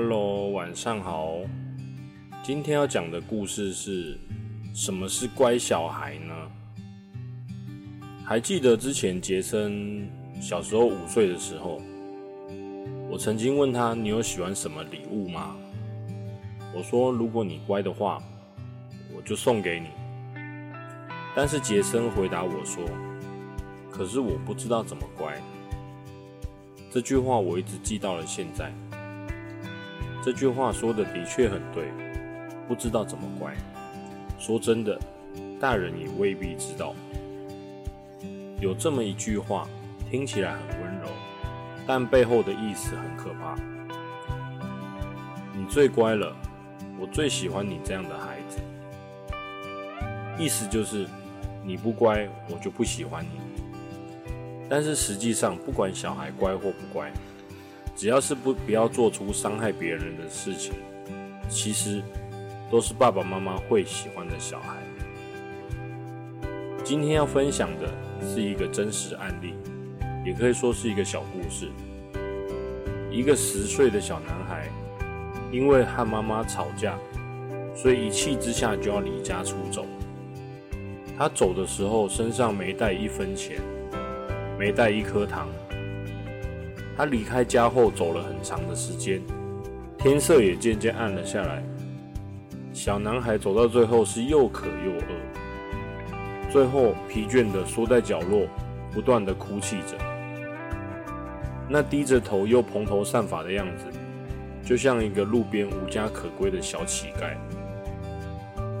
Hello，晚上好。今天要讲的故事是什么是乖小孩呢？还记得之前杰森小时候五岁的时候，我曾经问他：“你有喜欢什么礼物吗？”我说：“如果你乖的话，我就送给你。”但是杰森回答我说：“可是我不知道怎么乖。”这句话我一直记到了现在。这句话说的的确很对，不知道怎么乖。说真的，大人也未必知道。有这么一句话，听起来很温柔，但背后的意思很可怕。你最乖了，我最喜欢你这样的孩子。意思就是，你不乖，我就不喜欢你。但是实际上，不管小孩乖或不乖。只要是不不要做出伤害别人的事情，其实都是爸爸妈妈会喜欢的小孩。今天要分享的是一个真实案例，也可以说是一个小故事。一个十岁的小男孩，因为和妈妈吵架，所以一气之下就要离家出走。他走的时候身上没带一分钱，没带一颗糖。他离开家后走了很长的时间，天色也渐渐暗了下来。小男孩走到最后是又渴又饿，最后疲倦地缩在角落，不断地哭泣着。那低着头又蓬头散发的样子，就像一个路边无家可归的小乞丐。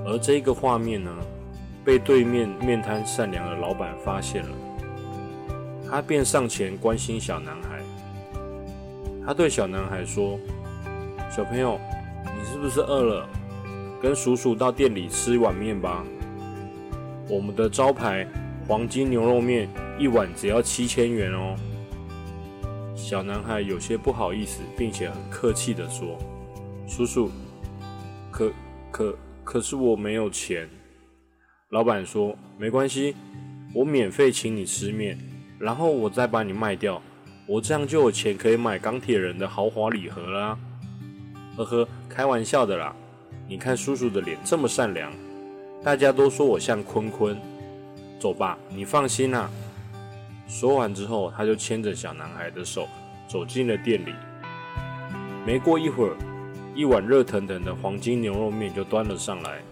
而这个画面呢，被对面面摊善良的老板发现了，他便上前关心小男孩。他对小男孩说：“小朋友，你是不是饿了？跟叔叔到店里吃一碗面吧。我们的招牌黄金牛肉面一碗只要七千元哦。”小男孩有些不好意思，并且很客气地说：“叔叔，可可可是我没有钱。”老板说：“没关系，我免费请你吃面，然后我再把你卖掉。”我这样就有钱可以买钢铁人的豪华礼盒啦！呵呵，开玩笑的啦。你看叔叔的脸这么善良，大家都说我像坤坤。走吧，你放心啦。说完之后，他就牵着小男孩的手走进了店里。没过一会儿，一碗热腾腾的黄金牛肉面就端了上来。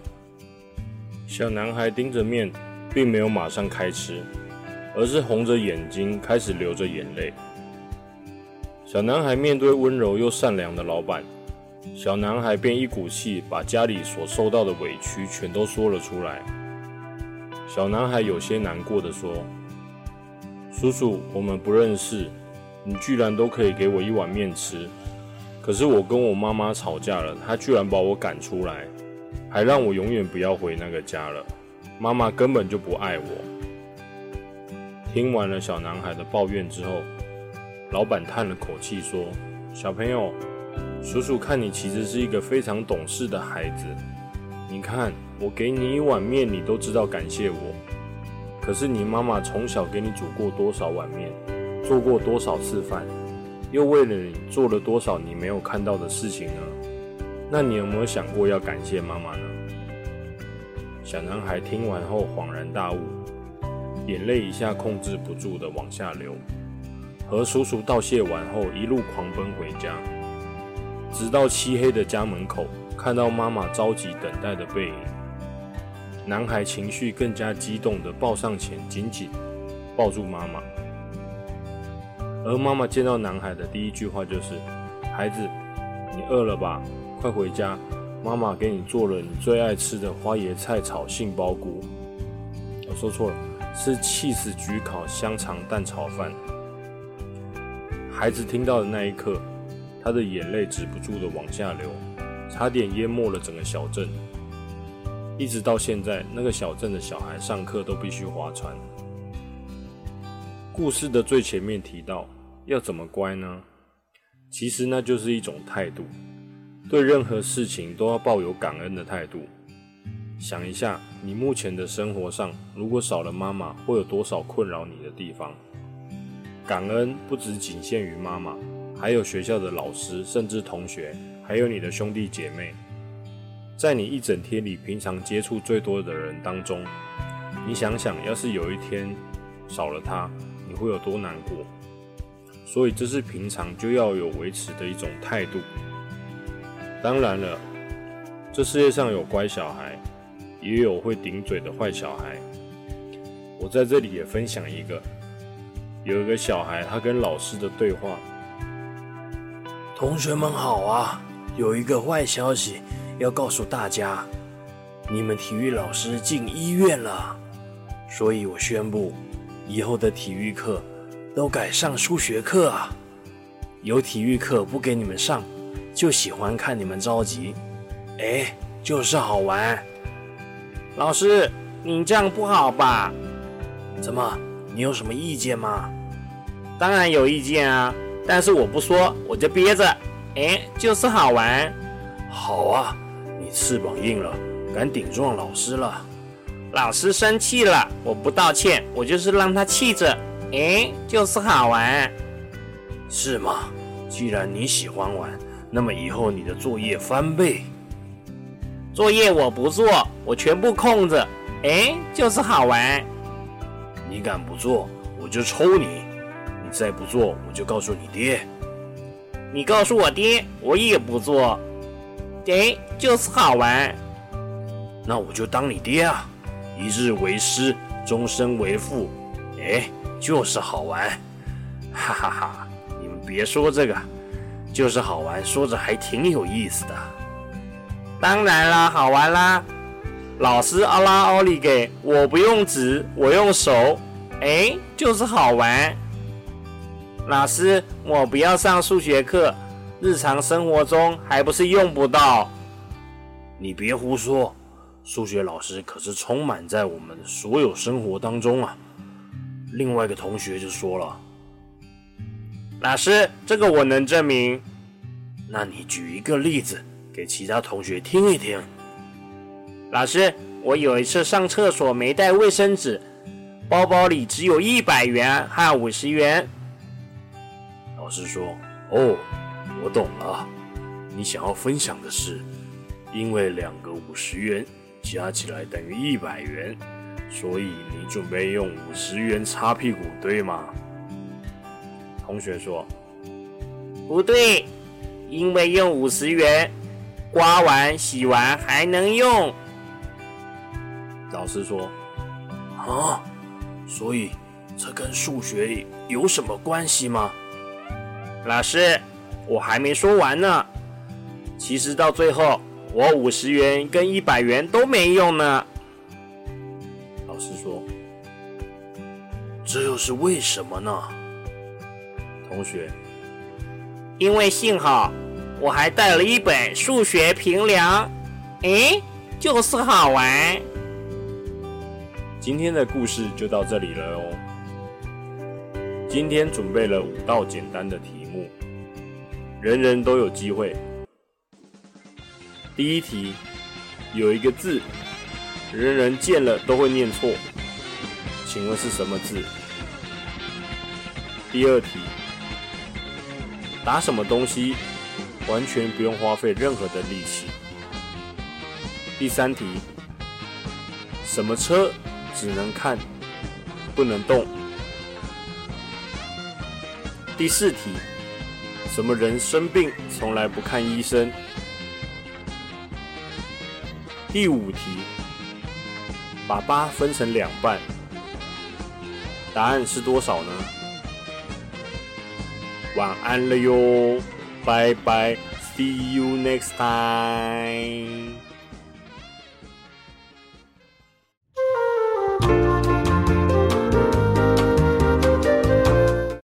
小男孩盯着面，并没有马上开吃，而是红着眼睛开始流着眼泪。小男孩面对温柔又善良的老板，小男孩便一股气把家里所受到的委屈全都说了出来。小男孩有些难过的说：“叔叔，我们不认识，你居然都可以给我一碗面吃。可是我跟我妈妈吵架了，她居然把我赶出来，还让我永远不要回那个家了。妈妈根本就不爱我。”听完了小男孩的抱怨之后。老板叹了口气说：“小朋友，叔叔看你其实是一个非常懂事的孩子。你看，我给你一碗面，你都知道感谢我。可是你妈妈从小给你煮过多少碗面，做过多少次饭，又为了你做了多少你没有看到的事情呢？那你有没有想过要感谢妈妈呢？”小男孩听完后恍然大悟，眼泪一下控制不住的往下流。和叔叔道谢完后，一路狂奔回家，直到漆黑的家门口，看到妈妈着急等待的背影，男孩情绪更加激动的抱上前，紧紧抱住妈妈。而妈妈见到男孩的第一句话就是：“孩子，你饿了吧？快回家，妈妈给你做了你最爱吃的花椰菜炒杏鲍菇。”我说错了，是气死焗烤香肠蛋炒饭。孩子听到的那一刻，他的眼泪止不住的往下流，差点淹没了整个小镇。一直到现在，那个小镇的小孩上课都必须划船。故事的最前面提到，要怎么乖呢？其实那就是一种态度，对任何事情都要抱有感恩的态度。想一下，你目前的生活上，如果少了妈妈，会有多少困扰你的地方？感恩不只仅限于妈妈，还有学校的老师，甚至同学，还有你的兄弟姐妹，在你一整天里平常接触最多的人当中，你想想，要是有一天少了他，你会有多难过？所以这是平常就要有维持的一种态度。当然了，这世界上有乖小孩，也有会顶嘴的坏小孩。我在这里也分享一个，有一个小孩他跟老师的对话。同学们好啊，有一个坏消息要告诉大家，你们体育老师进医院了，所以我宣布，以后的体育课都改上数学课啊。有体育课不给你们上，就喜欢看你们着急，哎，就是好玩。老师，你这样不好吧？怎么？你有什么意见吗？当然有意见啊，但是我不说，我就憋着。哎，就是好玩。好啊，你翅膀硬了，敢顶撞老师了。老师生气了，我不道歉，我就是让他气着。哎，就是好玩。是吗？既然你喜欢玩，那么以后你的作业翻倍。作业我不做，我全部空着。哎，就是好玩。你敢不做，我就抽你！你再不做，我就告诉你爹。你告诉我爹，我也不做。哎，就是好玩。那我就当你爹啊！一日为师，终身为父。哎，就是好玩。哈哈哈！你们别说这个，就是好玩，说着还挺有意思的。当然啦，好玩啦。老师奥拉奥利给我不用纸，我用手，哎，就是好玩。老师，我不要上数学课，日常生活中还不是用不到。你别胡说，数学老师可是充满在我们所有生活当中啊。另外一个同学就说了：“老师，这个我能证明。那你举一个例子给其他同学听一听。”老师，我有一次上厕所没带卫生纸，包包里只有一百元和五十元。老师说：“哦，我懂了，你想要分享的是，因为两个五十元加起来等于一百元，所以你准备用五十元擦屁股，对吗？”同学说：“不对，因为用五十元刮完、洗完还能用。”老师说：“啊，所以这跟数学有什么关系吗？”老师，我还没说完呢。其实到最后，我五十元跟一百元都没用呢。老师说：“这又是为什么呢？”同学：“因为幸好我还带了一本数学平量，哎，就是好玩。”今天的故事就到这里了哦。今天准备了五道简单的题，人人都有机会。第一题有一个字，人人见了都会念错，请问是什么字？第二题打什么东西完全不用花费任何的力气？第三题什么车？只能看，不能动。第四题，什么人生病从来不看医生？第五题，把八分成两半，答案是多少呢？晚安了哟，拜拜，See you next time。